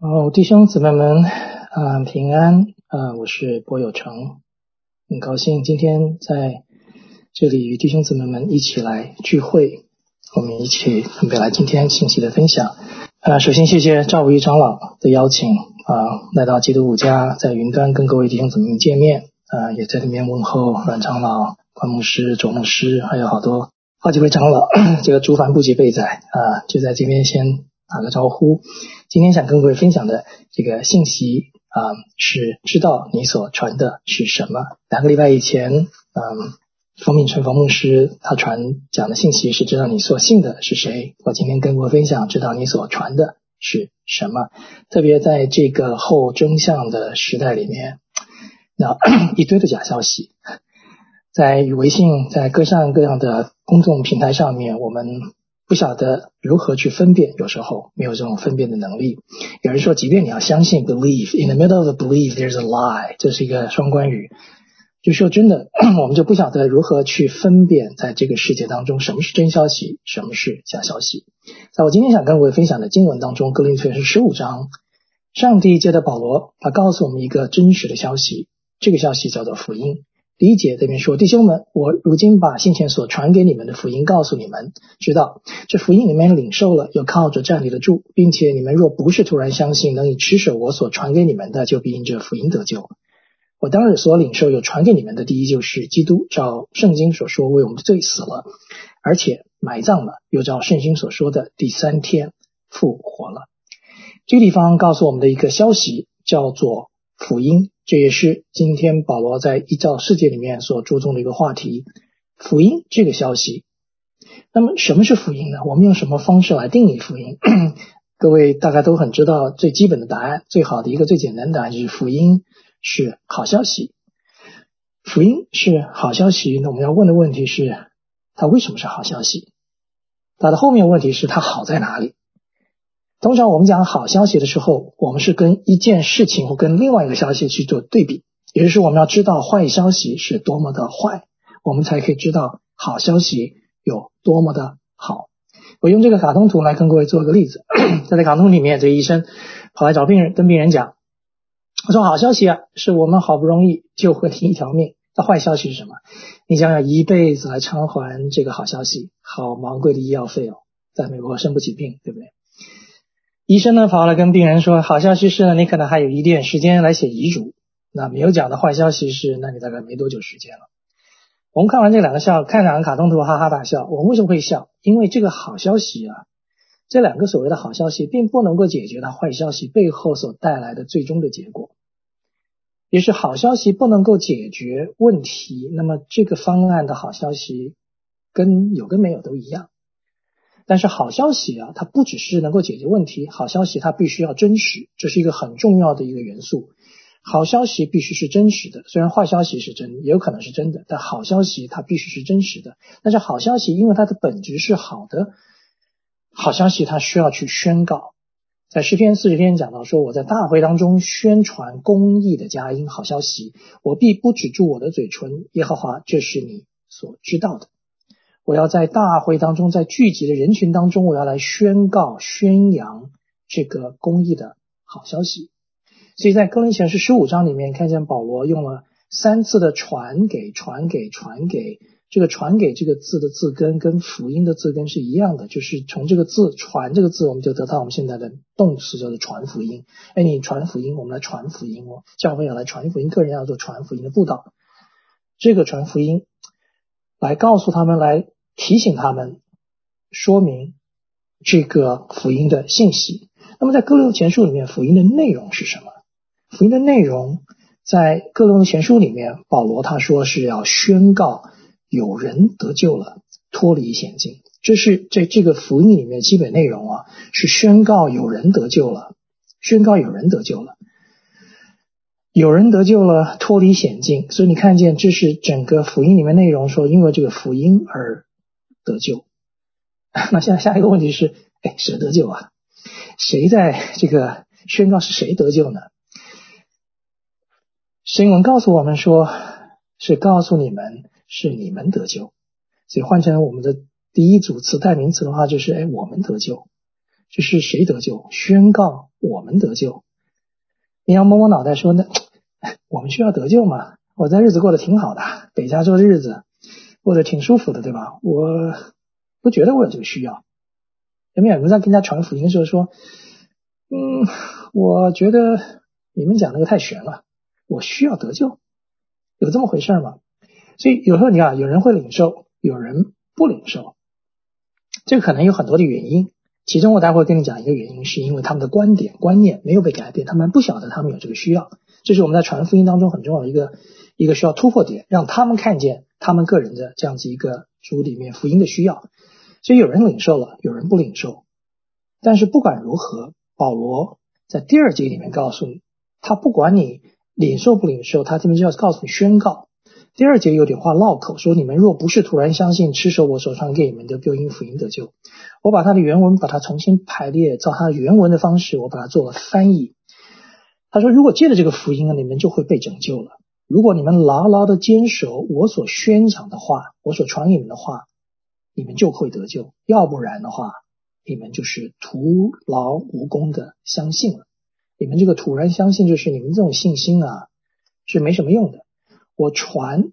哦，弟兄姊妹们，啊，平安啊！我是波有成，很高兴今天在这里与弟兄姊妹们一起来聚会，我们一起准备来今天信息的分享。啊，首先谢谢赵武一长老的邀请啊，来到基督五家，在云端跟各位弟兄姊妹们见面啊，也在里面问候阮长老、关牧师、卓牧师，还有好多好几位长老，这个诸凡不及备载啊，就在这边先。打个招呼，今天想跟各位分享的这个信息啊，是知道你所传的是什么。两个礼拜以前，嗯，冯敏成冯牧师他传讲的信息是知道你所信的是谁。我今天跟各位分享，知道你所传的是什么。特别在这个后真相的时代里面，那一堆的假消息，在微信，在各项各样的公众平台上面，我们。不晓得如何去分辨，有时候没有这种分辨的能力。有人说，即便你要相信，believe in the middle of the believe there's a lie，这是一个双关语。就说真的，我们就不晓得如何去分辨，在这个世界当中，什么是真消息，什么是假消息。在我今天想跟各位分享的经文当中，《格林特是十五章，上帝借的保罗，他告诉我们一个真实的消息，这个消息叫做福音。第一节这边说：“弟兄们，我如今把先前所传给你们的福音告诉你们，知道这福音你们领受了，又靠着站立得住，并且你们若不是突然相信，能以持守我所传给你们的，就必因这福音得救。我当日所领受又传给你们的，第一就是基督照圣经所说为我们的罪死了，而且埋葬了，又照圣经所说的第三天复活了。这个地方告诉我们的一个消息叫做福音。”这也是今天保罗在《一教世界》里面所注重的一个话题——福音这个消息。那么，什么是福音呢？我们用什么方式来定义福音？各位大概都很知道最基本的答案，最好的一个最简单的答案就是：福音是好消息。福音是好消息。那我们要问的问题是：它为什么是好消息？它的后面问题是：它好在哪里？通常我们讲好消息的时候，我们是跟一件事情或跟另外一个消息去做对比，也就是，我们要知道坏消息是多么的坏，我们才可以知道好消息有多么的好。我用这个卡通图来跟各位做一个例子，在这卡通里面，这个医生跑来找病人，跟病人讲：“我说好消息啊，是我们好不容易救回你一条命。那坏消息是什么？你想想一辈子来偿还这个好消息，好昂贵的医药费哦，在美国生不起病，对不对？”医生呢跑来跟病人说：“好消息是呢，你可能还有一点时间来写遗嘱。那没有讲的坏消息是，那你大概没多久时间了。”我们看完这两个笑，看两个卡通图，哈哈大笑。我们为什么会笑？因为这个好消息啊，这两个所谓的好消息，并不能够解决它坏消息背后所带来的最终的结果。也是好消息不能够解决问题，那么这个方案的好消息跟有跟没有都一样。但是好消息啊，它不只是能够解决问题，好消息它必须要真实，这是一个很重要的一个元素。好消息必须是真实的，虽然坏消息是真，也有可能是真的，但好消息它必须是真实的。但是好消息因为它的本质是好的，好消息它需要去宣告。在诗篇四十篇讲到说，我在大会当中宣传公义的佳音，好消息，我必不止住我的嘴唇，耶和华，这是你所知道的。我要在大会当中，在聚集的人群当中，我要来宣告、宣扬这个公益的好消息。所以在哥林前书十五章里面，看见保罗用了三次的“传给”、“传给”、“传给”。这个“传给”这个字的字根跟福音的字根是一样的，就是从这个字“传”这个字，我们就得到我们现在的动词叫做“传福音”。哎，你传福音，我们来传福音哦。教会要来传福音，个人要做传福音的布道。这个传福音，来告诉他们来。提醒他们，说明这个福音的信息。那么在哥林多前书里面，福音的内容是什么？福音的内容在哥林多前书里面，保罗他说是要宣告有人得救了，脱离险境。这是在这个福音里面基本内容啊，是宣告有人得救了，宣告有人得救了，有人得救了，脱离险境。所以你看见，这是整个福音里面内容说，因为这个福音而。得救，那现在下一个问题是，哎，谁得救啊？谁在这个宣告是谁得救呢？新闻告诉我们说，是告诉你们是你们得救，所以换成我们的第一组词代名词的话，就是哎，我们得救，就是谁得救？宣告我们得救。你要摸摸脑袋说，那 我们需要得救吗？我在日子过得挺好的，北加州的日子过得挺舒服的，对吧？我不觉得我有这个需要。有没有人在跟人家传福音的时候说，嗯，我觉得你们讲那个太玄了，我需要得救，有这么回事吗？所以有时候你看，有人会领受，有人不领受，这个可能有很多的原因。其中我待会跟你讲一个原因，是因为他们的观点观念没有被改变，他们不晓得他们有这个需要。这是我们在传福音当中很重要的一个一个需要突破点，让他们看见他们个人的这样子一个主里面福音的需要。所以有人领受了，有人不领受。但是不管如何，保罗在第二节里面告诉你，他不管你领受不领受，他这边就要告诉你宣告。第二节有点话绕口，说你们若不是突然相信，持守我所传给你们的，就因福音得救。我把它的原文把它重新排列，照它的原文的方式，我把它做了翻译。他说，如果借着这个福音啊，你们就会被拯救了。如果你们牢牢的坚守我所宣讲的话，我所传给你们的话，你们就会得救。要不然的话，你们就是徒劳无功的相信了。你们这个突然相信，就是你们这种信心啊，是没什么用的。我传，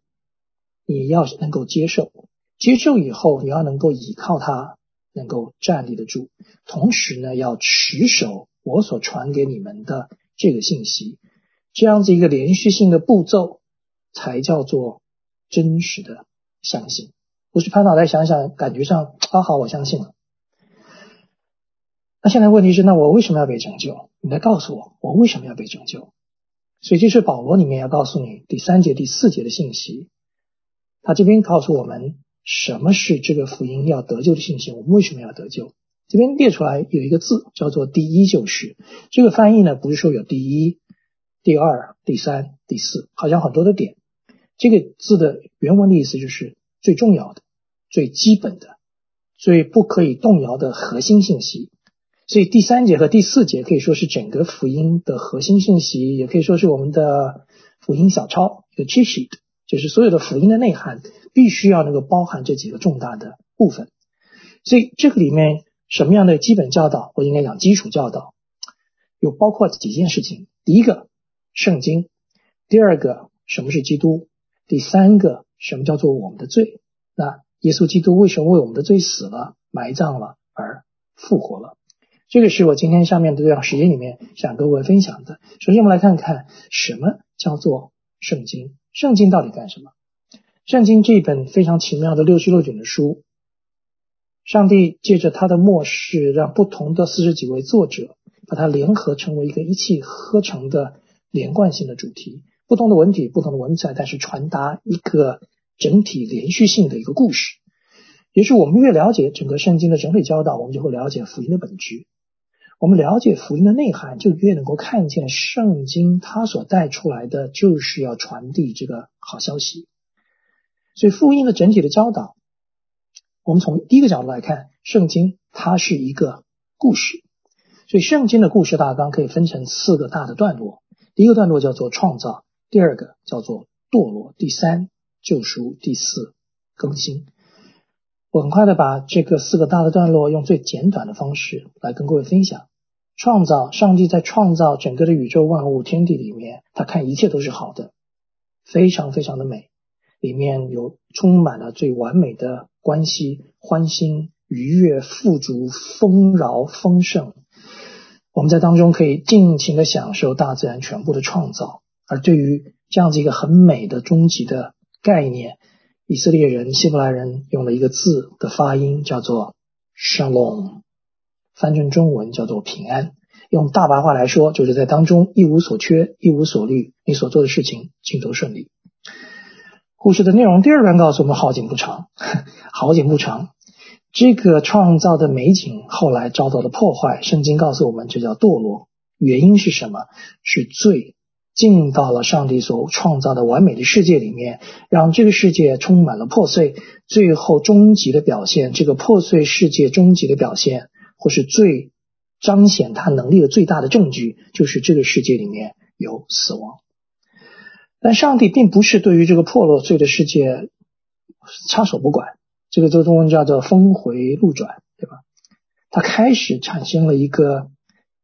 你要能够接受，接受以后，你要能够依靠它，能够站立得住。同时呢，要持守我所传给你们的这个信息，这样子一个连续性的步骤，才叫做真实的相信。不是拍脑袋想想，感觉上啊好，我相信了。那现在问题是，那我为什么要被拯救？你来告诉我，我为什么要被拯救？所以这是保罗里面要告诉你第三节、第四节的信息。他这边告诉我们什么是这个福音要得救的信息，我们为什么要得救？这边列出来有一个字叫做“第一就是”。这个翻译呢，不是说有第一、第二、第三、第四，好像很多的点。这个字的原文的意思就是最重要的、最基本的、最不可以动摇的核心信息。所以第三节和第四节可以说是整个福音的核心信息，也可以说是我们的福音小抄，一个 cheat sheet，就是所有的福音的内涵必须要能够包含这几个重大的部分。所以这个里面什么样的基本教导，我应该讲基础教导，有包括几件事情：第一个，圣经；第二个，什么是基督；第三个，什么叫做我们的罪？那耶稣基督为什么为我们的罪死了、埋葬了而复活了？这个是我今天下面的这段时间里面想跟各位分享的。首先，我们来看看什么叫做圣经。圣经到底干什么？圣经这一本非常奇妙的六十六卷的书，上帝借着他的末世，让不同的四十几位作者把它联合成为一个一气呵成的连贯性的主题。不同的文体，不同的文采，但是传达一个整体连续性的一个故事。也是我们越了解整个圣经的整体教导，我们就会了解福音的本质。我们了解福音的内涵，就越能够看见圣经它所带出来的就是要传递这个好消息。所以福音的整体的教导，我们从第一个角度来看，圣经它是一个故事。所以圣经的故事大纲可以分成四个大的段落。第一个段落叫做创造，第二个叫做堕落，第三救赎，第四更新。我很快的把这个四个大的段落用最简短的方式来跟各位分享。创造，上帝在创造整个的宇宙万物天地里面，他看一切都是好的，非常非常的美，里面有充满了最完美的关系，欢欣愉悦、富足、丰饶、丰盛。我们在当中可以尽情的享受大自然全部的创造。而对于这样子一个很美的终极的概念，以色列人、希伯来人用了一个字的发音，叫做 Shalom。翻成中文叫做平安，用大白话来说，就是在当中一无所缺，一无所虑，你所做的事情尽都顺利。故事的内容第二段告诉我们：好景不长，好景不长。这个创造的美景后来遭到了破坏。圣经告诉我们，这叫堕落。原因是什么？是罪进到了上帝所创造的完美的世界里面，让这个世界充满了破碎。最后终极的表现，这个破碎世界终极的表现。或是最彰显他能力的最大的证据，就是这个世界里面有死亡。但上帝并不是对于这个破落罪的世界插手不管，这个做中文叫做峰回路转，对吧？他开始产生了一个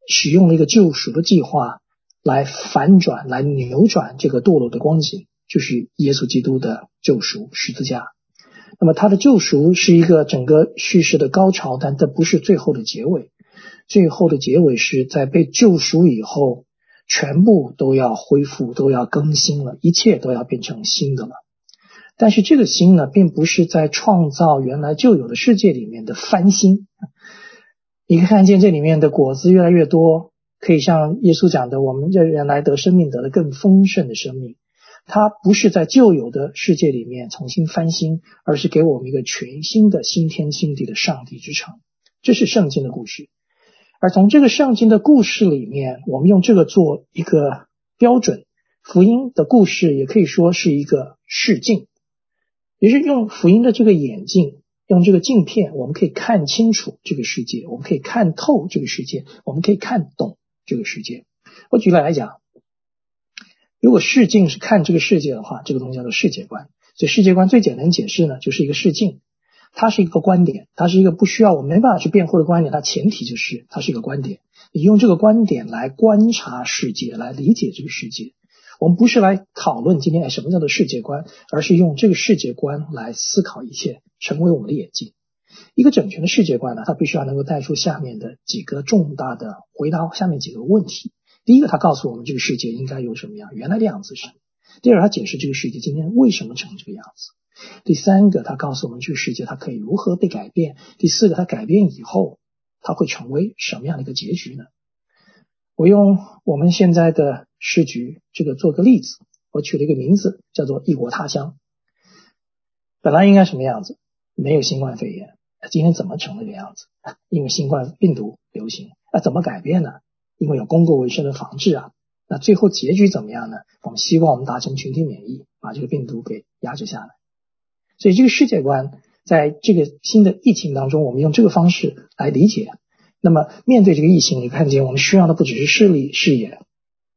使用了一个救赎的计划来反转、来扭转这个堕落的光景，就是耶稣基督的救赎十字架。那么他的救赎是一个整个叙事的高潮，但这不是最后的结尾。最后的结尾是在被救赎以后，全部都要恢复，都要更新了，一切都要变成新的了。但是这个新呢，并不是在创造原来就有的世界里面的翻新。你可以看见这里面的果子越来越多，可以像耶稣讲的，我们这原来得生命得了更丰盛的生命。它不是在旧有的世界里面重新翻新，而是给我们一个全新的新天新地的上帝之城。这是圣经的故事。而从这个圣经的故事里面，我们用这个做一个标准，福音的故事也可以说是一个试镜，也是用福音的这个眼镜，用这个镜片，我们可以看清楚这个世界，我们可以看透这个世界，我们可以看懂这个世界。我举例来讲，如果视镜是看这个世界的话，这个东西叫做世界观。所以世界观最简单解释呢，就是一个视镜。它是一个观点，它是一个不需要我没办法去辩护的观点。它前提就是它是一个观点，你用这个观点来观察世界，来理解这个世界。我们不是来讨论今天哎什么叫做世界观，而是用这个世界观来思考一切，成为我们的眼镜。一个整全的世界观呢，它必须要能够带出下面的几个重大的回答下面几个问题。第一个，它告诉我们这个世界应该有什么样，原来的样子是什么；第二，它解释这个世界今天为什么成这个样子。第三个，他告诉我们这个世界它可以如何被改变。第四个，它改变以后，它会成为什么样的一个结局呢？我用我们现在的时局这个做个例子，我取了一个名字叫做异国他乡。本来应该什么样子？没有新冠肺炎，今天怎么成了这个样子？因为新冠病毒流行，那怎么改变呢？因为有公共卫生的防治啊。那最后结局怎么样呢？我们希望我们达成群体免疫，把这个病毒给压制下来。所以这个世界观在这个新的疫情当中，我们用这个方式来理解。那么面对这个疫情，你看见我们需要的不只是视力视野，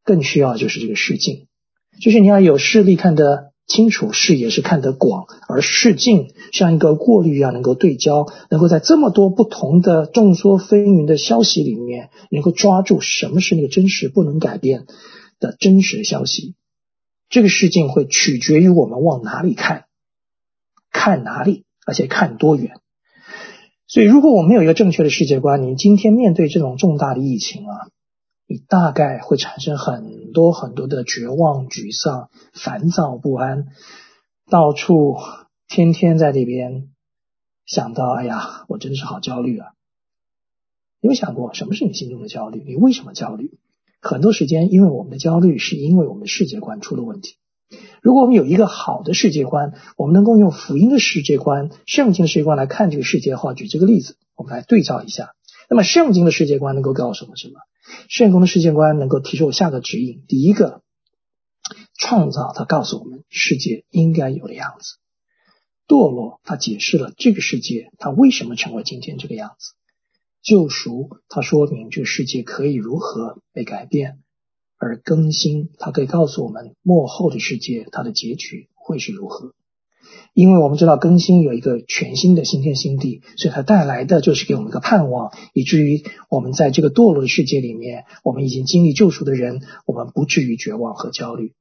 更需要就是这个视镜，就是你要有视力看得清楚，视野是看得广，而视镜像一个过滤一样能够对焦，能够在这么多不同的众说纷纭的消息里面，能够抓住什么是那个真实不能改变的真实消息。这个视镜会取决于我们往哪里看。看哪里，而且看多远。所以，如果我们有一个正确的世界观，你今天面对这种重大的疫情啊，你大概会产生很多很多的绝望、沮丧、烦躁不安，到处天天在这边想到：哎呀，我真是好焦虑啊！有没有想过什么是你心中的焦虑？你为什么焦虑？很多时间，因为我们的焦虑是因为我们的世界观出了问题。如果我们有一个好的世界观，我们能够用福音的世界观、圣经的世界观来看这个世界的话，举这个例子，我们来对照一下。那么，圣经的世界观能够告诉我们什么？圣经的世界观能够提出我下个指引：第一个，创造它告诉我们世界应该有的样子；堕落它解释了这个世界它为什么成为今天这个样子；救赎它说明这个世界可以如何被改变。而更新，它可以告诉我们幕后的世界，它的结局会是如何。因为我们知道更新有一个全新的新天新地，所以它带来的就是给我们一个盼望，以至于我们在这个堕落的世界里面，我们已经经历救赎的人，我们不至于绝望和焦虑。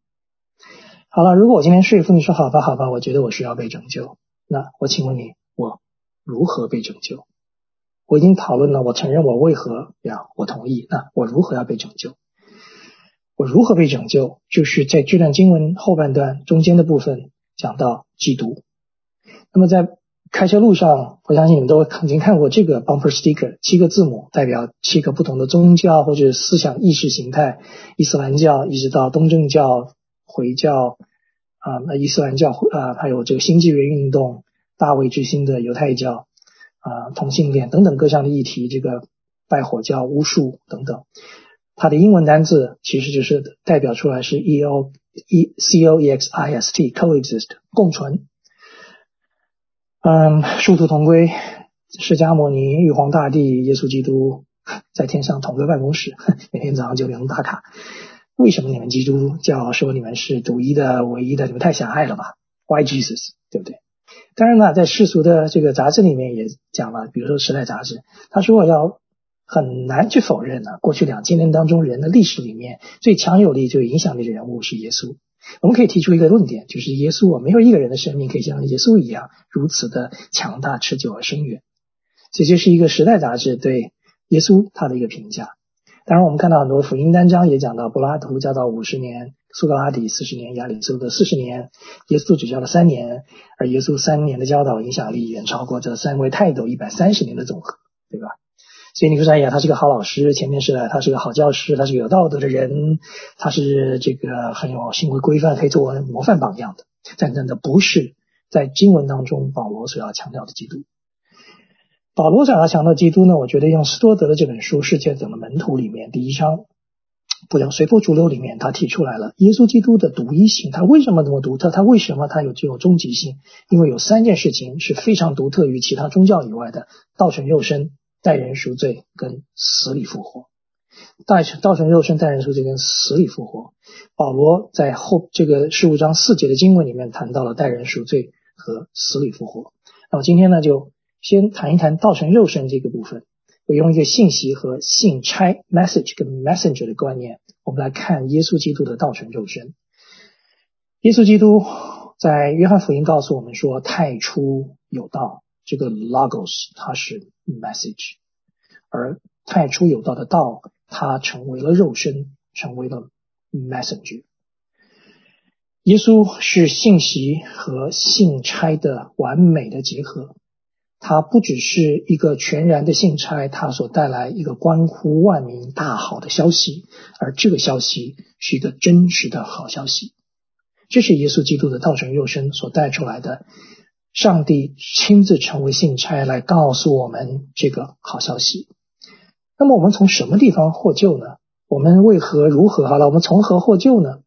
好了，如果我今天说服你说好吧，好吧，我觉得我需要被拯救，那我请问你，我如何被拯救？我已经讨论了，我承认我为何要，我同意，那我如何要被拯救？我如何被拯救？就是在这段经文后半段中间的部分讲到基督。那么在开车路上，我相信你们都曾经看过这个 bumper sticker，七个字母代表七个不同的宗教或者思想意识形态，伊斯兰教一直到东正教、回教啊，那伊斯兰教啊，还有这个新纪元运动、大卫之星的犹太教啊，同性恋等等各项的议题，这个拜火教、巫术等等。它的英文单字其实就是代表出来是 e o e c o e x i s t coexist 共存。嗯，殊途同归，释迦牟尼、玉皇大帝、耶稣基督在天上同个办公室，每天早上九点钟打卡。为什么你们基督教说你们是独一的、唯一的？你们太狭隘了吧？Why Jesus？对不对？当然了，在世俗的这个杂志里面也讲了，比如说《时代》杂志，他说要很难去否认呢，过去两千年当中人的历史里面最强有力、最有影响力的人物是耶稣。我们可以提出一个论点，就是耶稣，没有一个人的生命可以像耶稣一样如此的强大、持久而深远。这就是一个《时代》杂志对耶稣他的一个评价。当然，我们看到很多福音单章也讲到，柏拉图教导五十年。苏格拉底四十年，亚里士多德四十年，耶稣只教了三年，而耶稣三年的教导影响力远超过这三位泰斗一百三十年的总和，对吧？所以你说，哎呀，他是个好老师，前面是他是个好教师，他是个有道德的人，他是这个很有行为规范，可以作为模范榜样的。但真的不是在经文当中保罗所要强调的基督。保罗想要强调基督呢？我觉得用斯多德的这本书《世界怎么门徒》里面第一章。不叫随波逐流里面，他提出来了耶稣基督的独一性。他为什么那么独特？他为什么他有具有终极性？因为有三件事情是非常独特于其他宗教以外的：道成肉身、代人赎罪跟死里复活。道成道成肉身、代人赎罪跟死里复活。保罗在后这个十五章四节的经文里面谈到了代人赎罪和死里复活。那么今天呢，就先谈一谈道成肉身这个部分。我用一个信息和信差 （message） 跟 messenger 的观念，我们来看耶稣基督的道成肉身。耶稣基督在约翰福音告诉我们说：“太初有道。”这个 logos 它是 message，而太初有道的道，它成为了肉身，成为了 messenger。耶稣是信息和信差的完美的结合。它不只是一个全然的信差，它所带来一个关乎万民大好的消息，而这个消息是一个真实的好消息。这是耶稣基督的道成肉身所带出来的，上帝亲自成为信差来告诉我们这个好消息。那么我们从什么地方获救呢？我们为何如何？好了，我们从何获救呢？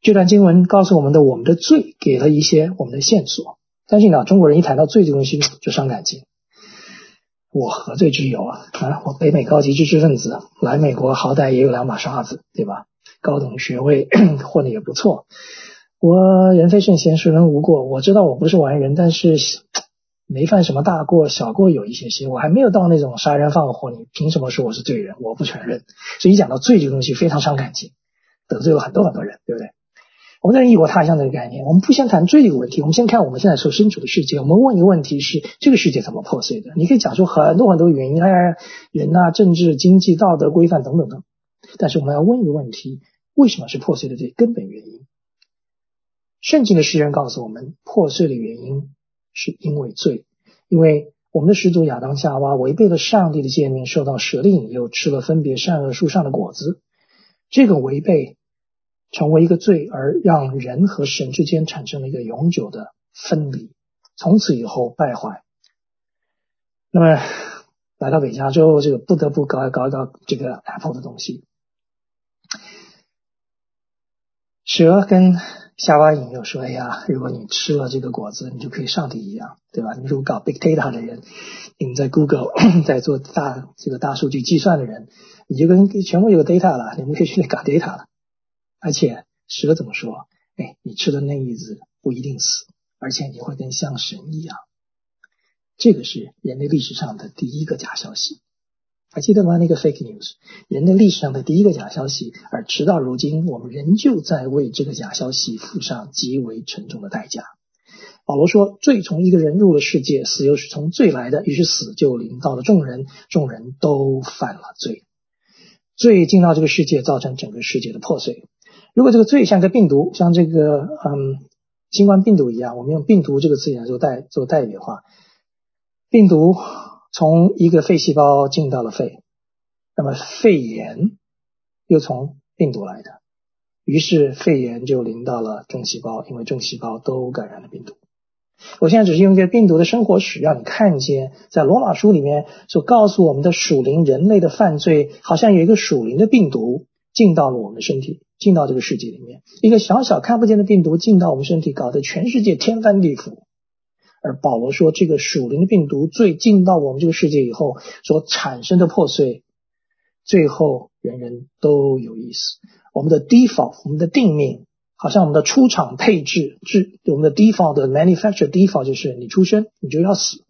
这段经文告诉我们的，我们的罪给了一些我们的线索。相信啊，中国人一谈到罪这东西就伤感情。我何罪之有啊？啊，我北美高级知识分子来美国，好歹也有两把刷子，对吧？高等学位 混的也不错。我人非圣贤，孰能无过？我知道我不是完人，但是 没犯什么大过，小过有一些些。我还没有到那种杀人放火，你凭什么说我是罪人？我不承认。所以一讲到罪这个东西，非常伤感情，得罪了很多很多人，对不对？我们在异国他乡这个概念，我们不先谈罪这个问题，我们先看我们现在所身处的世界。我们问一个问题是：这个世界怎么破碎的？你可以讲出很多很多原因，哎，人呐、政治、经济、道德规范等等等。但是我们要问一个问题：为什么是破碎的？这根本原因。圣经的诗人告诉我们，破碎的原因是因为罪，因为我们的始祖亚当夏娃违背了上帝的诫命，受到蛇的引诱，吃了分别善恶树上的果子。这个违背。成为一个罪，而让人和神之间产生了一个永久的分离，从此以后败坏。那么来到北加州，这个不得不搞搞搞这个 Apple 的东西。蛇跟夏娃引诱说：“哎呀，如果你吃了这个果子，你就可以上帝一样，对吧？你如果搞 Big Data 的人，你们在 Google 在做大这个大数据计算的人，你就跟全部有个 data 了，你们可以去那搞 data 了。”而且蛇怎么说？哎，你吃的那一子不一定死，而且你会跟像神一样。这个是人类历史上的第一个假消息，还记得吗？那个 fake news，人类历史上的第一个假消息。而直到如今，我们仍旧在为这个假消息付上极为沉重的代价。保罗说：“罪从一个人入了世界，死又是从罪来的，于是死就临到了众人，众人都犯了罪，罪进到这个世界，造成整个世界的破碎。”如果这个罪像个病毒，像这个嗯新冠病毒一样，我们用病毒这个词眼做代做代语的话，病毒从一个肺细胞进到了肺，那么肺炎又从病毒来的，于是肺炎就临到了众细胞，因为众细胞都感染了病毒。我现在只是用一个病毒的生活史，让你看见在罗马书里面所告诉我们的属灵人类的犯罪，好像有一个属灵的病毒进到了我们的身体。进到这个世界里面，一个小小看不见的病毒进到我们身体，搞得全世界天翻地覆。而保罗说，这个属灵的病毒最进到我们这个世界以后所产生的破碎，最后人人都有意思。我们的 default，我们的定命，好像我们的出厂配置，是我们的 default 的 manufacture default 就是你出生你就要死，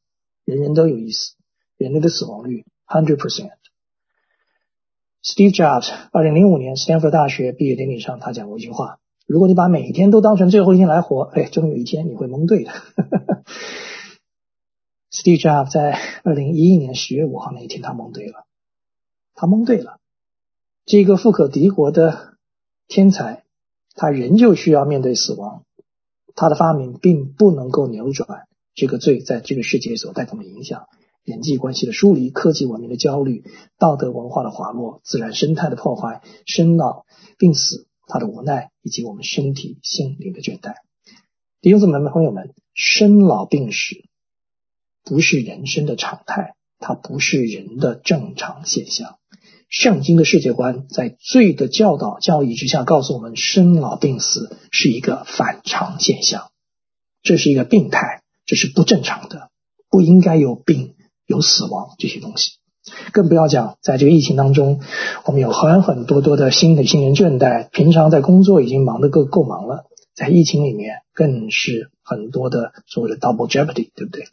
人人都有意思，人类的死亡率 hundred percent。Steve Jobs 二零零五年斯坦福大学毕业典礼上，他讲过一句话：如果你把每一天都当成最后一天来活，哎，终有一天你会蒙对的。Steve Jobs 在二零一一年十月五号那一天，他蒙对了，他蒙对了。这个富可敌国的天才，他仍旧需要面对死亡。他的发明并不能够扭转这个罪在这个世界所带动的影响。人际关系的疏离、科技文明的焦虑、道德文化的滑落、自然生态的破坏、生老病死，他的无奈以及我们身体心灵的倦怠。弟兄姊妹们、朋友们，生老病死不是人生的常态，它不是人的正常现象。圣经的世界观在罪的教导教义之下，告诉我们生老病死是一个反常现象，这是一个病态，这是不正常的，不应该有病。有死亡这些东西，更不要讲在这个疫情当中，我们有很很多多的新的新人倦怠，平常在工作已经忙得够够忙了，在疫情里面更是很多的所谓的 double jeopardy，对不对？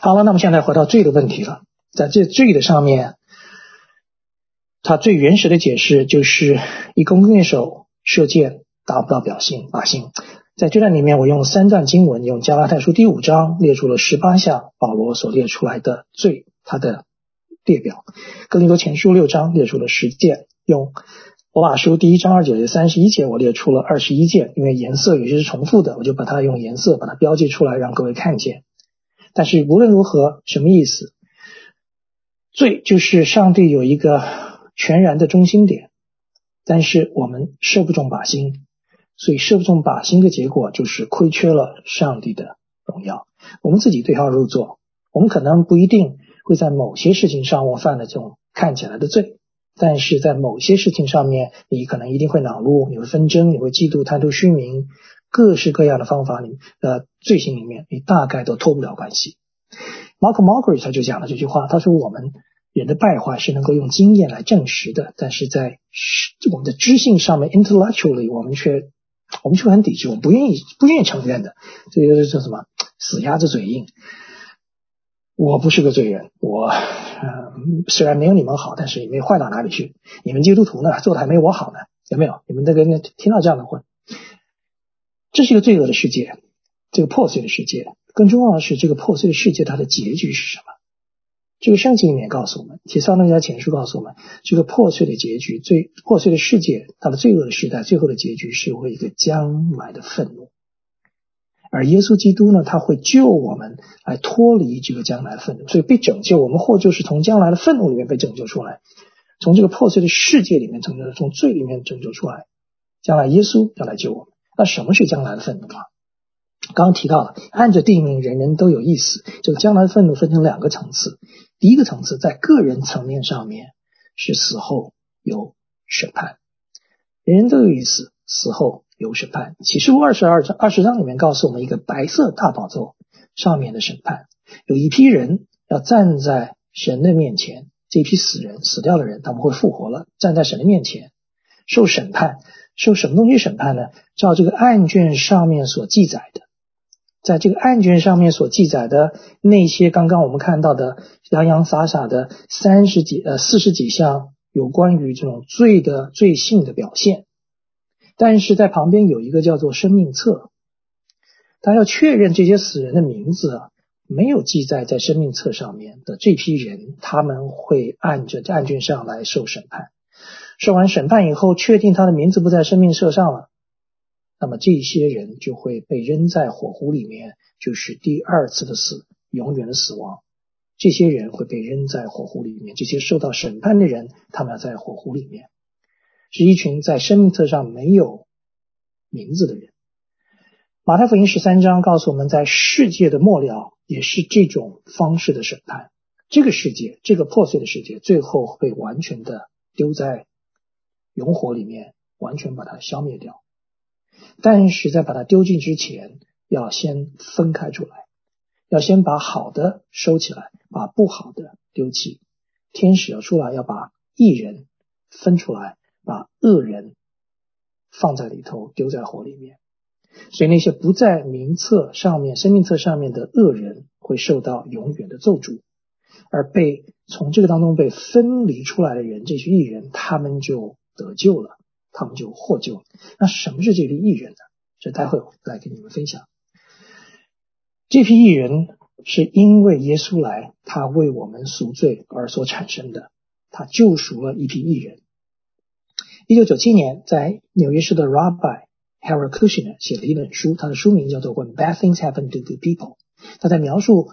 好了，那么现在回到罪的问题了，在这罪的上面，它最原始的解释就是一弓箭手射箭达不到表性靶心。在这段里面，我用三段经文，用加拉太书第五章列出了十八项保罗所列出来的罪，他的列表；哥林多前书六章列出了十件，用罗马书第一章二九节三十一节，我列出了二十一件，因为颜色有些是重复的，我就把它用颜色把它标记出来，让各位看见。但是无论如何，什么意思？罪就是上帝有一个全然的中心点，但是我们射不中靶心。所以射不中靶心的结果就是亏缺了上帝的荣耀。我们自己对号入座，我们可能不一定会在某些事情上我犯了这种看起来的罪，但是在某些事情上面，你可能一定会恼怒，你会纷争，你会嫉妒、贪图虚名，各式各样的方法里呃罪行里面，你大概都脱不了关系。Mark m a r g a r e t 他就讲了这句话，他说我们人的败坏是能够用经验来证实的，但是在我们的知性上面，intellectually 我们却我们却很抵制，我们不愿意不愿意承认的，这个叫什么？死鸭子嘴硬。我不是个罪人，我、呃、虽然没有你们好，但是也没坏到哪里去。你们基督徒呢，做的还没我好呢，有没有？你们这个听到这样的话，这是一个罪恶的世界，这个破碎的世界。更重要的是，这个破碎的世界它的结局是什么？这个圣经里面告诉我们，《提撒罗尼迦前书》告诉我们，这个破碎的结局，最破碎的世界，它的罪恶的时代，最后的结局是为一个将来的愤怒。而耶稣基督呢，他会救我们来脱离这个将来的愤怒，所以被拯救，我们或就是从将来的愤怒里面被拯救出来，从这个破碎的世界里面拯救，从罪里面拯救出来。将来耶稣要来救我们。那什么是将来的愤怒啊？刚刚提到了，按着地名，人人都有意思。这个将来的愤怒分成两个层次。第一个层次在个人层面上面是死后有审判，人人都有意思，死后有审判。启示录二十二章二十章里面告诉我们一个白色大宝座上面的审判，有一批人要站在神的面前，这批死人死掉的人他们会复活了，站在神的面前受审判。受什么东西审判呢？照这个案卷上面所记载的。在这个案卷上面所记载的那些刚刚我们看到的洋洋洒洒的三十几呃四十几项有关于这种罪的罪性的表现，但是在旁边有一个叫做生命册，他要确认这些死人的名字啊没有记载在生命册上面的这批人，他们会按着案卷上来受审判，受完审判以后，确定他的名字不在生命册上了。那么这些人就会被扔在火湖里面，就是第二次的死，永远的死亡。这些人会被扔在火湖里面，这些受到审判的人，他们要在火湖里面，是一群在生命册上没有名字的人。马太福音十三章告诉我们在世界的末了，也是这种方式的审判。这个世界，这个破碎的世界，最后被完全的丢在熔火里面，完全把它消灭掉。但是在把它丢进之前，要先分开出来，要先把好的收起来，把不好的丢弃。天使要出来，要把义人分出来，把恶人放在里头，丢在火里面。所以那些不在名册上面、生命册上面的恶人，会受到永远的咒诅；而被从这个当中被分离出来的人，这群艺人，他们就得救了，他们就获救。那什么是这批艺人呢？这待会来跟你们分享。这批艺人是因为耶稣来，他为我们赎罪而所产生的，他救赎了一批艺人。一九九七年，在纽约市的 Rabbi。Harold Kushner 写了一本书，他的书名叫做《When Bad Things Happen to Good People》。他在描述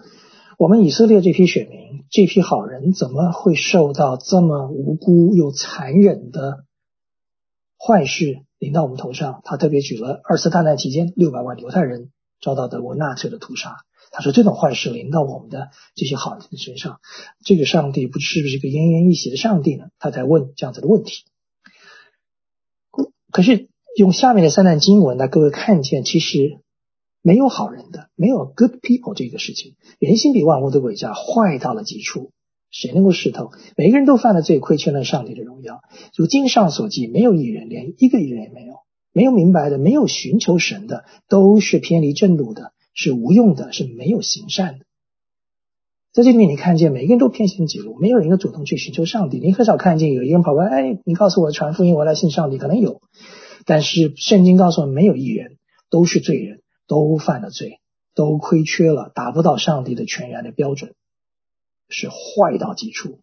我们以色列这批选民、这批好人怎么会受到这么无辜又残忍的坏事临到我们头上。他特别举了二次大战期间六百万犹太人遭到德国纳粹的屠杀。他说这种坏事临到我们的这些好人的身上，这个上帝不是不是一个奄奄一息的上帝呢？他在问这样子的问题。可是。用下面的三段经文，呢各位看见，其实没有好人的，没有 good people 这个事情。人心比万物都诡诈，坏到了极处，谁能够识透？每个人都犯了罪，亏缺了上帝的荣耀。如经上所记，没有一人，连一个艺人也没有，没有明白的，没有寻求神的，都是偏离正路的，是无用的，是没有行善的。在这里面，你看见每个人都偏行己路，没有一个主动去寻求上帝。你很少看见有一个人跑过来，哎，你告诉我传福音，我来信上帝，可能有。但是圣经告诉我们，没有一人都是罪人，都犯了罪，都亏缺了，达不到上帝的全然的标准，是坏到极处。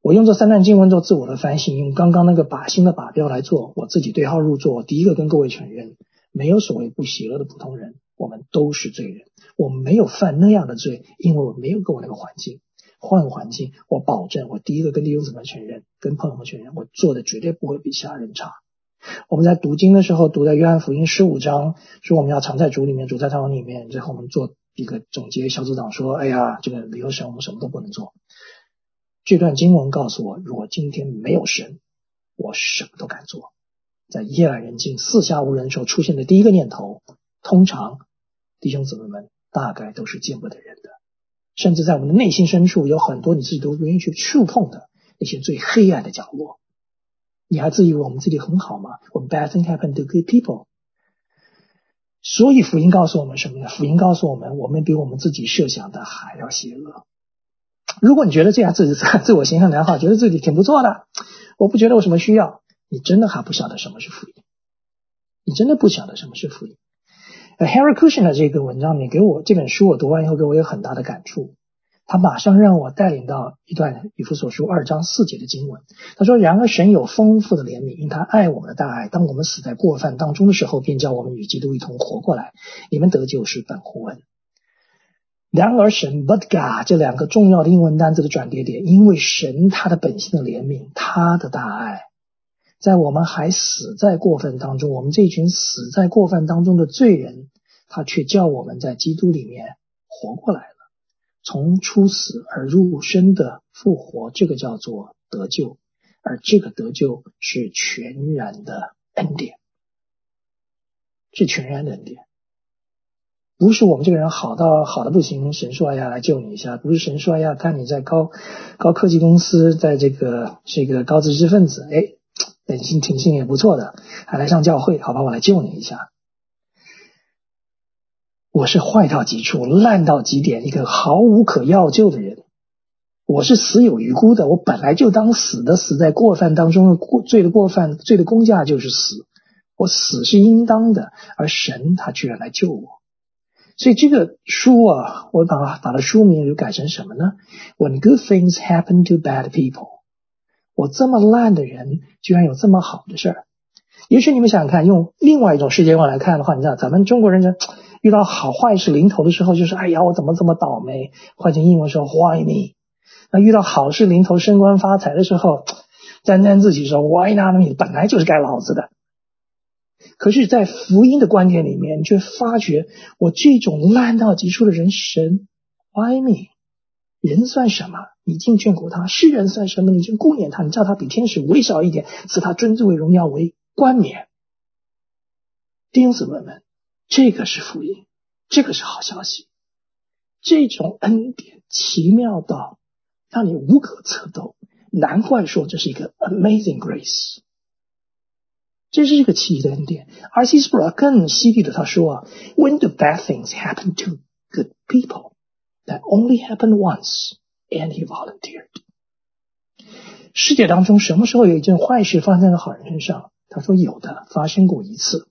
我用这三段经文做自我的反省，用刚刚那个靶心的靶标来做，我自己对号入座。第一个跟各位承认，没有所谓不邪恶的普通人，我们都是罪人。我没有犯那样的罪，因为我没有过那个环境。换个环境，我保证，我第一个跟弟兄姊妹承认，跟朋友们承认，我做的绝对不会比其他人差。我们在读经的时候，读在约翰福音十五章，说我们要藏在主里面，主在他里面。最后我们做一个总结，小组长说：“哎呀，这个没有神，我们什么都不能做。”这段经文告诉我，如果今天没有神，我什么都敢做。在夜阑人静、四下无人的时候出现的第一个念头，通常弟兄姊妹们大概都是见不得人的，甚至在我们的内心深处，有很多你自己都不愿意去触碰的那些最黑暗的角落。你还自以为我们自己很好吗？我们 bad thing happen to good people。所以福音告诉我们什么呢？福音告诉我们，我们比我们自己设想的还要邪恶。如果你觉得这样自己 自我形象良好，觉得自己挺不错的，我不觉得有什么需要，你真的还不晓得什么是福音。你真的不晓得什么是福音。Harry Cushion 的这个文章，你给我这本书，我读完以后给我有很大的感触。他马上让我带领到一段以弗所书二章四节的经文。他说：“然而神有丰富的怜悯，因他爱我们的大爱，当我们死在过犯当中的时候，便叫我们与基督一同活过来。你们得救是本乎恩。然而神 （but God） 这两个重要的英文单词的转折点，因为神他的本性的怜悯，他的大爱，在我们还死在过犯当中，我们这群死在过犯当中的罪人，他却叫我们在基督里面活过来了。”从出死而入生的复活，这个叫做得救，而这个得救是全然的恩典，是全然的恩典，不是我们这个人好到好的不行，神说哎呀来救你一下，不是神说哎呀看你在高高科技公司，在这个是一个高知识分子，哎，本性挺性也不错的，还来上教会，好吧，我来救你一下。我是坏到极处、烂到极点、一个毫无可要救的人。我是死有余辜的。我本来就当死的，死在过犯当中，过罪的过犯，罪的公价就是死。我死是应当的，而神他居然来救我。所以这个书啊，我把把它书名就改成什么呢？When good things happen to bad people。我这么烂的人，居然有这么好的事儿。也许你们想想看，用另外一种世界观来看的话，你知道，咱们中国人就。遇到好坏事临头的时候，就是哎呀，我怎么这么倒霉？换成英文说，Why me？那遇到好事临头、升官发财的时候，沾沾自喜说，Why not me？本来就是该老子的。可是，在福音的观点里面，却发觉我这种烂到极处的人，神 Why me？人算什么？你竟眷顾他；世人算什么？你竟顾念他？你叫他比天使微小一点，赐他尊贵为荣耀为冠冕。弟兄姊妹们。这个是福音，这个是好消息。这种恩典奇妙到让你无可测度，难怪说这是一个 amazing grace。这是一个奇异的恩典。而 C. Sproul 更犀利的他说啊，When the bad things happen to good people, that only happened once, and he volunteered。世界当中什么时候有一件坏事发生在好人身上？他说有的，发生过一次。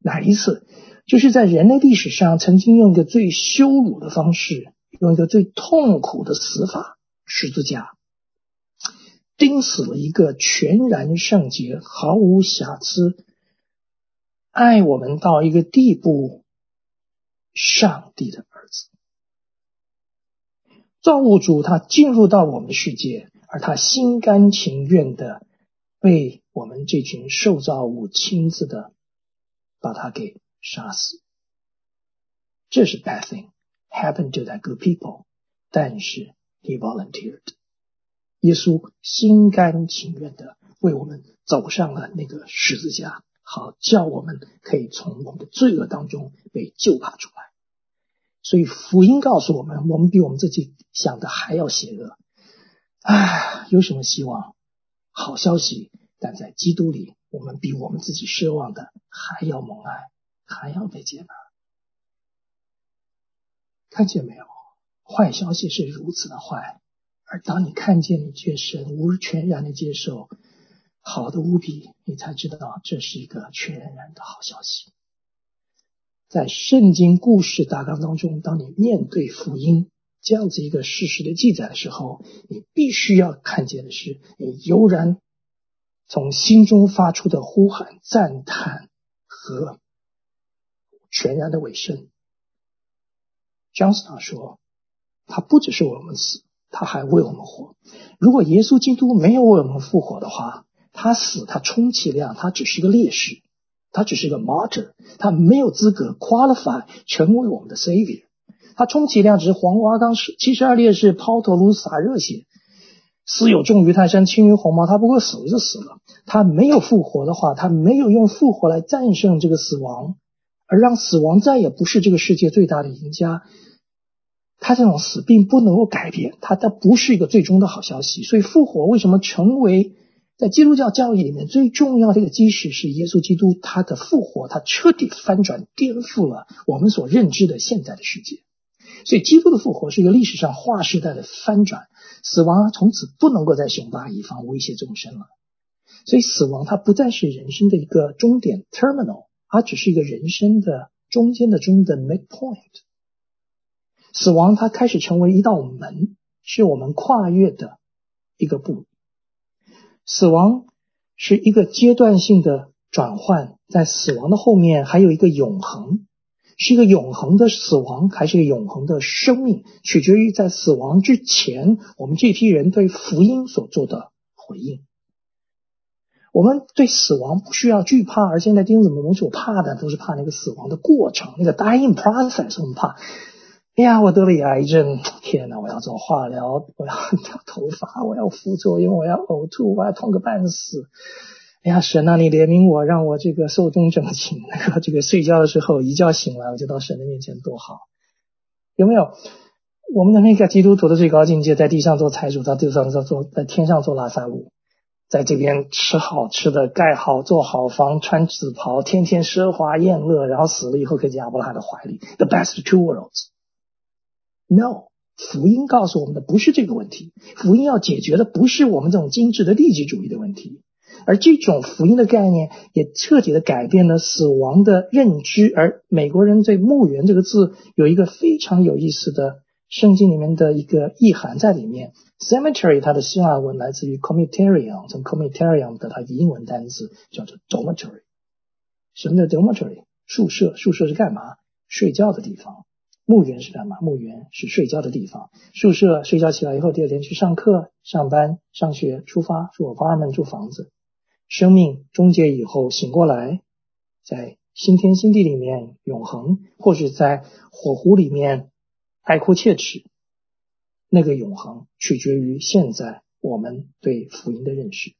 哪一次？就是在人类历史上曾经用一个最羞辱的方式，用一个最痛苦的死法——十字架，钉死了一个全然圣洁、毫无瑕疵、爱我们到一个地步、上帝的儿子。造物主他进入到我们的世界，而他心甘情愿的被我们这群受造物亲自的把他给。杀死，这是 bad thing happen to that good people。但是 he volunteered，耶稣心甘情愿的为我们走上了那个十字架，好叫我们可以从我们的罪恶当中被救拔出来。所以福音告诉我们，我们比我们自己想的还要邪恶。唉，有什么希望？好消息，但在基督里，我们比我们自己奢望的还要蒙爱。还要被接纳，看见没有？坏消息是如此的坏，而当你看见你却神无全然的接受，好的无比，你才知道这是一个全然的好消息。在圣经故事大纲当中，当你面对福音这样子一个事实的记载的时候，你必须要看见的是，你悠然从心中发出的呼喊、赞叹和。全然的尾声。姜斯塔说：“他不只是为我们死，他还为我们活。如果耶稣基督没有为我们复活的话，他死，他充其量他只是个烈士，他只是一个 martyr，他没有资格 qualify 成为我们的 savior。他充其量只是黄花岗石七十二烈士抛头颅洒热血，死有重于泰山，轻于鸿毛。他不过死了就死了。他没有复活的话，他没有用复活来战胜这个死亡。”而让死亡再也不是这个世界最大的赢家，他这种死并不能够改变他，他不是一个最终的好消息。所以复活为什么成为在基督教教义里面最重要的一个基石？是耶稣基督他的复活，他彻底翻转颠覆了我们所认知的现在的世界。所以基督的复活是一个历史上划时代的翻转，死亡从此不能够再雄霸一方，威胁众生了。所以死亡它不再是人生的一个终点 （terminal）。它只是一个人生的中间的中的 midpoint，死亡它开始成为一道门，是我们跨越的一个步。死亡是一个阶段性的转换，在死亡的后面还有一个永恒，是一个永恒的死亡，还是一个永恒的生命，取决于在死亡之前，我们这批人对福音所做的回应。我们对死亡不需要惧怕，而现在钉子们我们所怕的都是怕那个死亡的过程，那个 dying process 我们怕。哎呀，我得了癌症，天哪！我要做化疗，我要掉头发，我要副作用，我要呕吐，我要痛个半死。哎呀，神啊，你怜悯我，让我这个寿终正寝。那个这个睡觉的时候一觉醒来，我就到神的面前，多好。有没有？我们的那个基督徒的最高境界，在地上做财主，在地上做做，在天上做拉萨路。在这边吃好吃的，盖好做好房，穿紫袍，天天奢华宴乐，然后死了以后可以进亚伯拉罕的怀里。The best two worlds. No，福音告诉我们的不是这个问题。福音要解决的不是我们这种精致的利己主义的问题，而这种福音的概念也彻底的改变了死亡的认知。而美国人对墓园这个字有一个非常有意思的圣经里面的一个意涵在里面。Cemetery，它的希腊文来自于 comitarium，从 comitarium 的它的英文单词叫做 dormitory。什么叫 dormitory？宿舍，宿舍是干嘛？睡觉的地方。墓园是干嘛？墓园是睡觉的地方。宿舍，睡觉起来以后，第二天去上课、上班、上学、出发，住 apartment，住房子。生命终结以后，醒过来，在新天新地里面永恒，或者在火湖里面爱哭切齿。那个永恒取决于现在我们对福音的认识。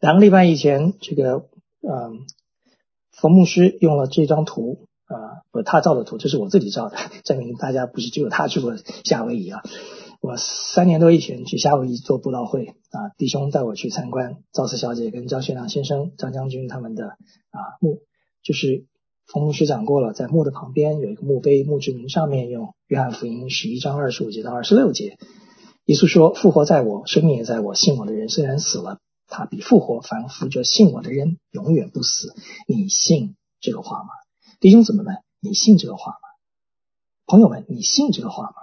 两个礼拜以前，这个嗯，冯牧师用了这张图啊，不是他照的图，这是我自己照的，证明大家不是只有他去过夏威夷啊。我三年多以前去夏威夷做布道会啊，弟兄带我去参观赵四小姐跟张学良先生、张将军他们的啊墓，就是冯牧师讲过了，在墓的旁边有一个墓碑，墓志铭上面用约翰福音十一章二十五节到二十六节，耶稣说：“复活在我，生命也在我，信我的人虽然死了，他必复活；凡扶着信我的人，永远不死。”你信这个话吗？弟兄姊妹们，你信这个话吗？朋友们，你信这个话吗？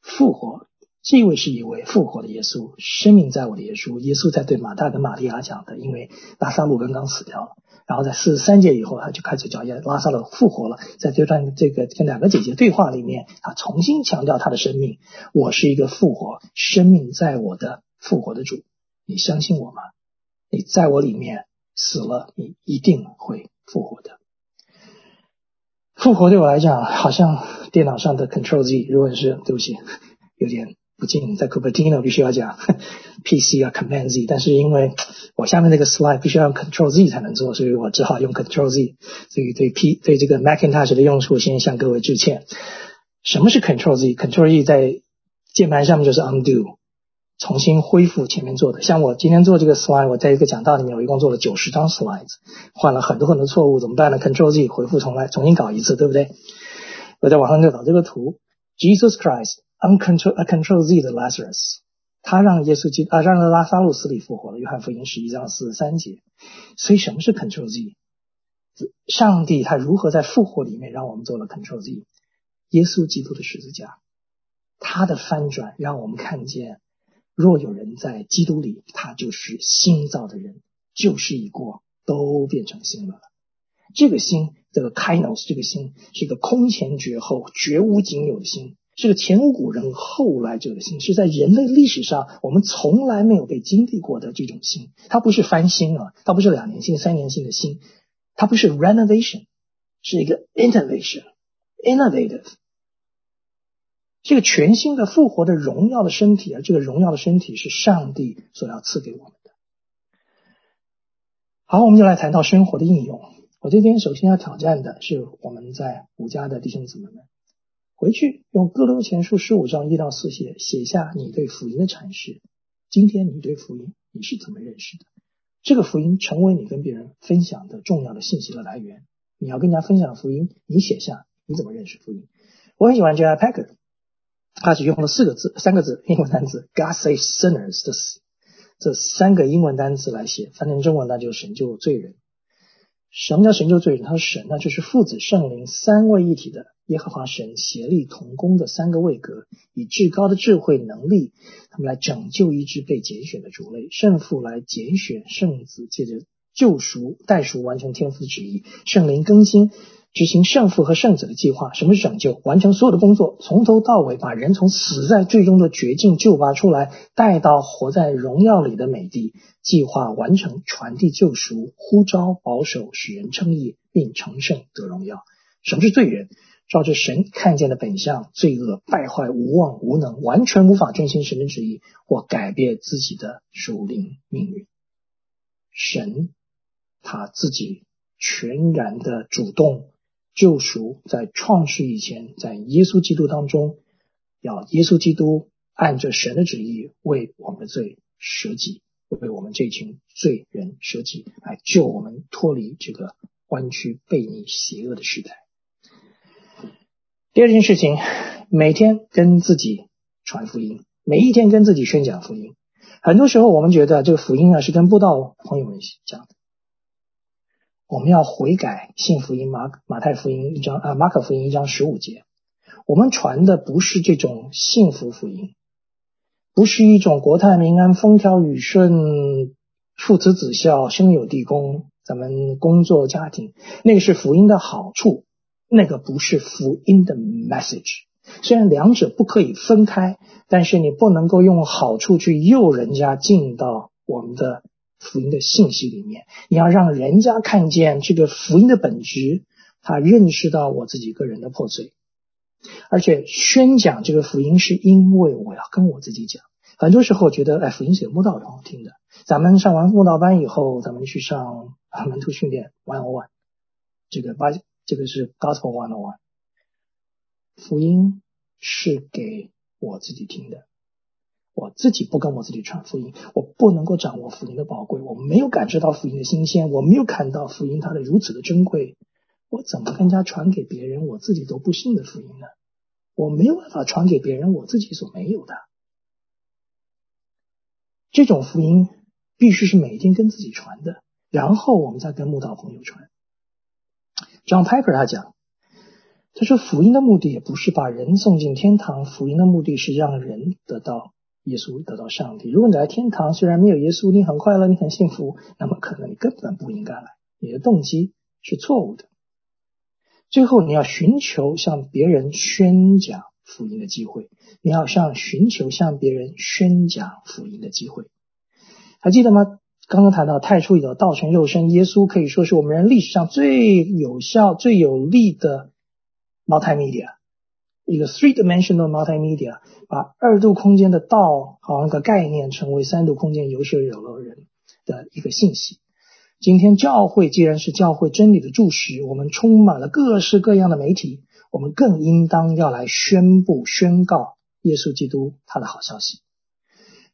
复活。这位是一位复活的耶稣，生命在我的耶稣。耶稣在对马大跟玛利亚讲的，因为拉萨路刚刚死掉了，然后在四十三节以后，他就开始讲耶拉萨路复活了。在这段这个跟两个姐姐对话里面，他重新强调他的生命：我是一个复活，生命在我的复活的主。你相信我吗？你在我里面死了，你一定会复活的。复活对我来讲，好像电脑上的 Control Z，如果是对不起，有点。不仅在 Cupertino 必须要讲 PC 啊 Command Z，但是因为我下面那个 slide 必须要用 Control Z 才能做，所以我只好用 Control Z。所以对 P 对这个 Macintosh 的用处，先向各位致歉。什么是 Control Z？Control Z 在键盘上面就是 Undo，重新恢复前面做的。像我今天做这个 slide，我在一个讲道里面，我一共做了九十张 slides，换了很多很多错误，怎么办呢？Control Z 回复重来，重新搞一次，对不对？我在网上就找这个图，Jesus Christ。Uncontrol, a control Z 的 Lazarus，他让耶稣基督啊让拉萨路死里复活了。约翰福音十一章四十三节。所以什么是 Control Z？上帝他如何在复活里面让我们做了 Control Z？耶稣基督的十字架，他的翻转让我们看见，若有人在基督里，他就是新造的人，旧事已过，都变成新了。这个心，这个 Kainos，这个心是一个空前绝后、绝无仅有的心。是个前无古人后来者的心，是在人类历史上我们从来没有被经历过的这种心。它不是翻新啊，它不是两年新、三年新的新，它不是 renovation，是一个 innovation，innovative，这个全新的复活的荣耀的身体啊，这个荣耀的身体是上帝所要赐给我们的。好，我们就来谈到生活的应用。我这边首先要挑战的是我们在五家的弟兄姊妹们。回去用哥林前书十五章一到四节写下你对福音的阐释。今天你对福音你是怎么认识的？这个福音成为你跟别人分享的重要的信息的来源。你要跟人家分享福音，你写下你怎么认识福音。我很喜欢 J. I. Packer，他只用了四个字、三个字英文单词 “God save sinners” 的这三个英文单词来写，翻成中文那就是神救罪人。什么叫神救罪人？他说神那就是父子圣灵三位一体的。耶和华神协力同工的三个位格，以至高的智慧能力，他们来拯救一只被拣选的族类。圣父来拣选圣子，借着救赎、代赎完成天父的旨意。圣灵更新、执行圣父和圣子的计划。什么是拯救？完成所有的工作，从头到尾，把人从死在最终的绝境救拔出来，带到活在荣耀里的美地。计划完成，传递救赎，呼召、保守，使人称义，并成圣得荣耀。什么是罪人？照着神看见的本相，罪恶、败坏、无望、无能，完全无法遵行神的旨意或改变自己的属灵命运。神他自己全然的主动救赎，在创世以前，在耶稣基督当中，要耶稣基督按着神的旨意为我们的罪舍己，为我们这群罪人舍己，来救我们脱离这个弯曲悖逆邪恶的时代。第二件事情，每天跟自己传福音，每一天跟自己宣讲福音。很多时候，我们觉得这个福音啊是跟布道朋友们讲的。我们要悔改，信福音马马太福音一章啊，马可福音一章十五节。我们传的不是这种幸福福音，不是一种国泰民安、风调雨顺、父慈子孝、兄友弟恭，咱们工作家庭，那个是福音的好处。那个不是福音的 message，虽然两者不可以分开，但是你不能够用好处去诱人家进到我们的福音的信息里面。你要让人家看见这个福音的本质，他认识到我自己个人的破碎，而且宣讲这个福音是因为我要跟我自己讲。很多时候觉得哎，福音写慕道很好听的。咱们上完慕道班以后，咱们去上门徒训练 one on one，这个把。这个是 Gospel One on One，福音是给我自己听的，我自己不跟我自己传福音，我不能够掌握福音的宝贵，我没有感受到福音的新鲜，我没有看到福音它的如此的珍贵，我怎么更加传给别人我自己都不信的福音呢？我没有办法传给别人我自己所没有的。这种福音必须是每天跟自己传的，然后我们再跟慕道朋友传。John Piper 他讲，他说福音的目的也不是把人送进天堂，福音的目的是让人得到。耶稣得到上帝。如果你来天堂，虽然没有耶稣，你很快乐，你很幸福，那么可能你根本不应该来，你的动机是错误的。最后，你要寻求向别人宣讲福音的机会，你要向寻求向别人宣讲福音的机会。还记得吗？刚刚谈到太初有道成肉身，耶稣可以说是我们人历史上最有效、最有力的 multimedia。一个 three-dimensional multimedia，把二度空间的道好像个概念，成为三度空间有血有肉人的一个信息。今天教会既然是教会真理的柱石，我们充满了各式各样的媒体，我们更应当要来宣布、宣告耶稣基督他的好消息。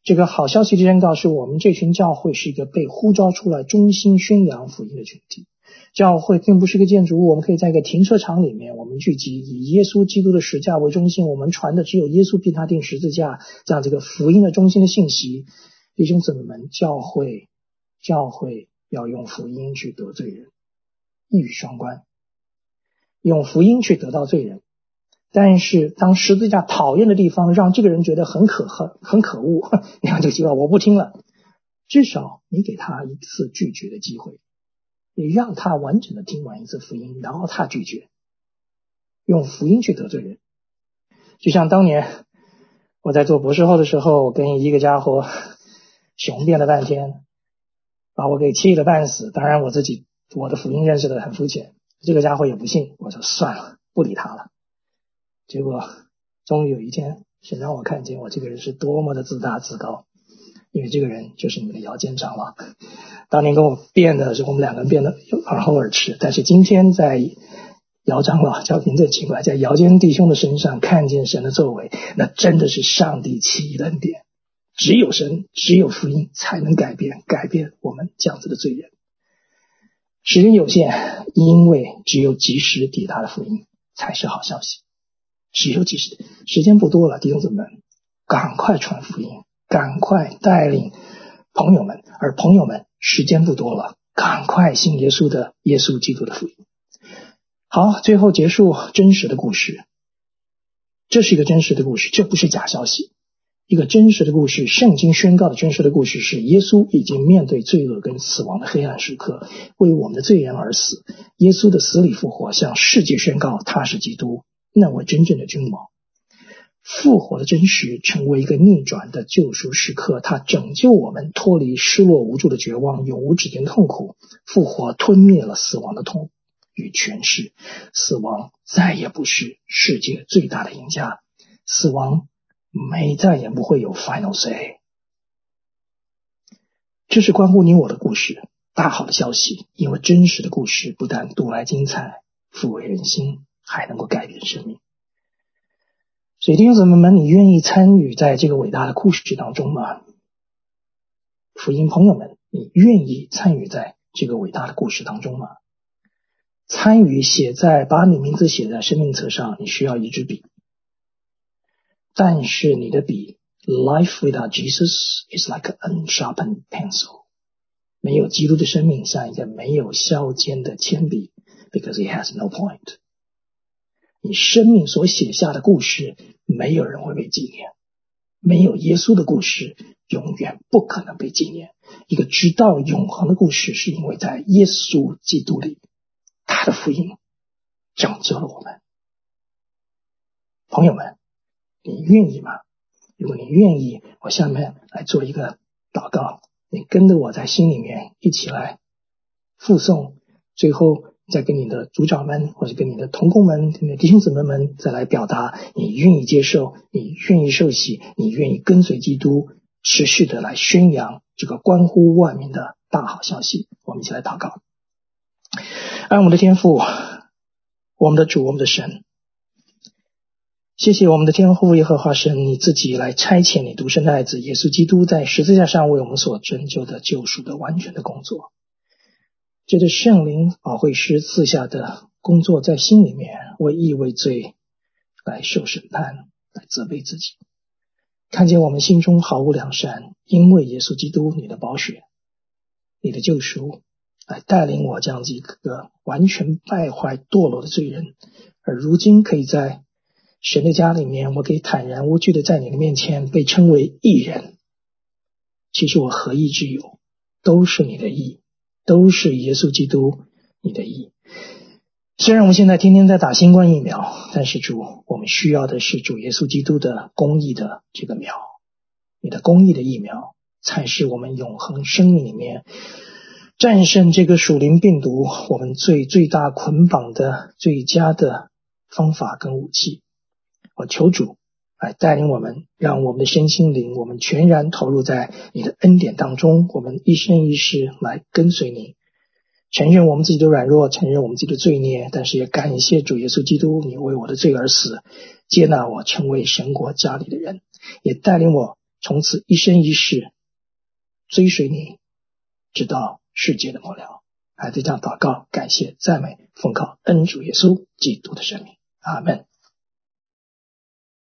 这个好消息的宣告是我们这群教会是一个被呼召出来中心宣扬福音的群体。教会并不是一个建筑物，我们可以在一个停车场里面，我们聚集，以耶稣基督的十字架为中心，我们传的只有耶稣并他定十字架这样这个福音的中心的信息。弟兄姊妹们，教会教会要用福音去得罪人，一语双关，用福音去得到罪人。但是当十字架讨厌的地方让这个人觉得很可恨、很可恶，你看这个计划我不听了，至少你给他一次拒绝的机会。你让他完整的听完一次福音，然后他拒绝用福音去得罪人，就像当年我在做博士后的时候，我跟一个家伙 雄辩了半天，把我给气得半死。当然我自己我的福音认识的很肤浅，这个家伙也不信，我就算了，不理他了。结果终于有一天，神让我看见我这个人是多么的自大自高。因为这个人就是你们的姚坚长老，当年跟我辩的时候，我们两个人辩的耳后耳赤。但是今天在姚长老叫凭这情况，在姚坚弟兄的身上看见神的作为，那真的是上帝奇异的恩典。只有神，只有福音才能改变改变我们这样子的罪人。时间有限，因为只有及时抵达的福音才是好消息。只有及时，时间不多了，弟兄姊妹，赶快传福音。赶快带领朋友们，而朋友们时间不多了，赶快信耶稣的耶稣基督的福音。好，最后结束真实的故事。这是一个真实的故事，这不是假消息。一个真实的故事，圣经宣告的真实的故事是：耶稣已经面对罪恶跟死亡的黑暗时刻，为我们的罪人而死。耶稣的死里复活，向世界宣告他是基督，那位真正的君王。复活的真实成为一个逆转的救赎时刻，它拯救我们脱离失落无助的绝望、永无止境的痛苦。复活吞灭了死亡的痛与权势，死亡再也不是世界最大的赢家，死亡没再也不会有 final say。这是关乎你我的故事，大好的消息，因为真实的故事不但读来精彩、抚慰人心，还能够改变生命。所以弟兄姊妹们，你愿意参与在这个伟大的故事当中吗？福音朋友们，你愿意参与在这个伟大的故事当中吗？参与写在把你名字写在生命册上，你需要一支笔。但是你的笔，Life without Jesus is like an unsharpened pencil。没有基督的生命像一个没有削尖的铅笔，because it has no point。你生命所写下的故事，没有人会被纪念。没有耶稣的故事，永远不可能被纪念。一个直到永恒的故事，是因为在耶稣基督里，他的福音拯救了我们。朋友们，你愿意吗？如果你愿意，我下面来做一个祷告，你跟着我在心里面一起来附送，最后。再跟你的组长们，或者跟你的同工们、你的弟兄姊妹们，再来表达你愿意接受、你愿意受洗、你愿意跟随基督，持续的来宣扬这个关乎万民的大好消息。我们一起来祷告，爱我们的天父，我们的主，我们的神，谢谢我们的天父耶和华神，你自己来差遣你独生的爱子耶稣基督在十字架上为我们所拯救的救赎的完全的工作。觉得圣灵保惠师赐下的工作在心里面，为义为罪来受审判，来责备自己。看见我们心中毫无良善，因为耶稣基督你的宝血，你的救赎，来带领我这样子一个完全败坏堕落的罪人，而如今可以在。神的家里面，我可以坦然无惧的在你的面前被称为义人。其实我何意之有，都是你的义，都是耶稣基督你的义。虽然我们现在天天在打新冠疫苗，但是主，我们需要的是主耶稣基督的公义的这个苗，你的公义的疫苗，才是我们永恒生命里面战胜这个属灵病毒我们最最大捆绑的最佳的方法跟武器。我求主来带领我们，让我们的身心灵，我们全然投入在你的恩典当中。我们一生一世来跟随你，承认我们自己的软弱，承认我们自己的罪孽，但是也感谢主耶稣基督，你为我的罪而死，接纳我成为神国家里的人，也带领我从此一生一世追随你，直到世界的末了。孩子这样祷告，感谢赞美，奉靠恩主耶稣基督的生命，阿门。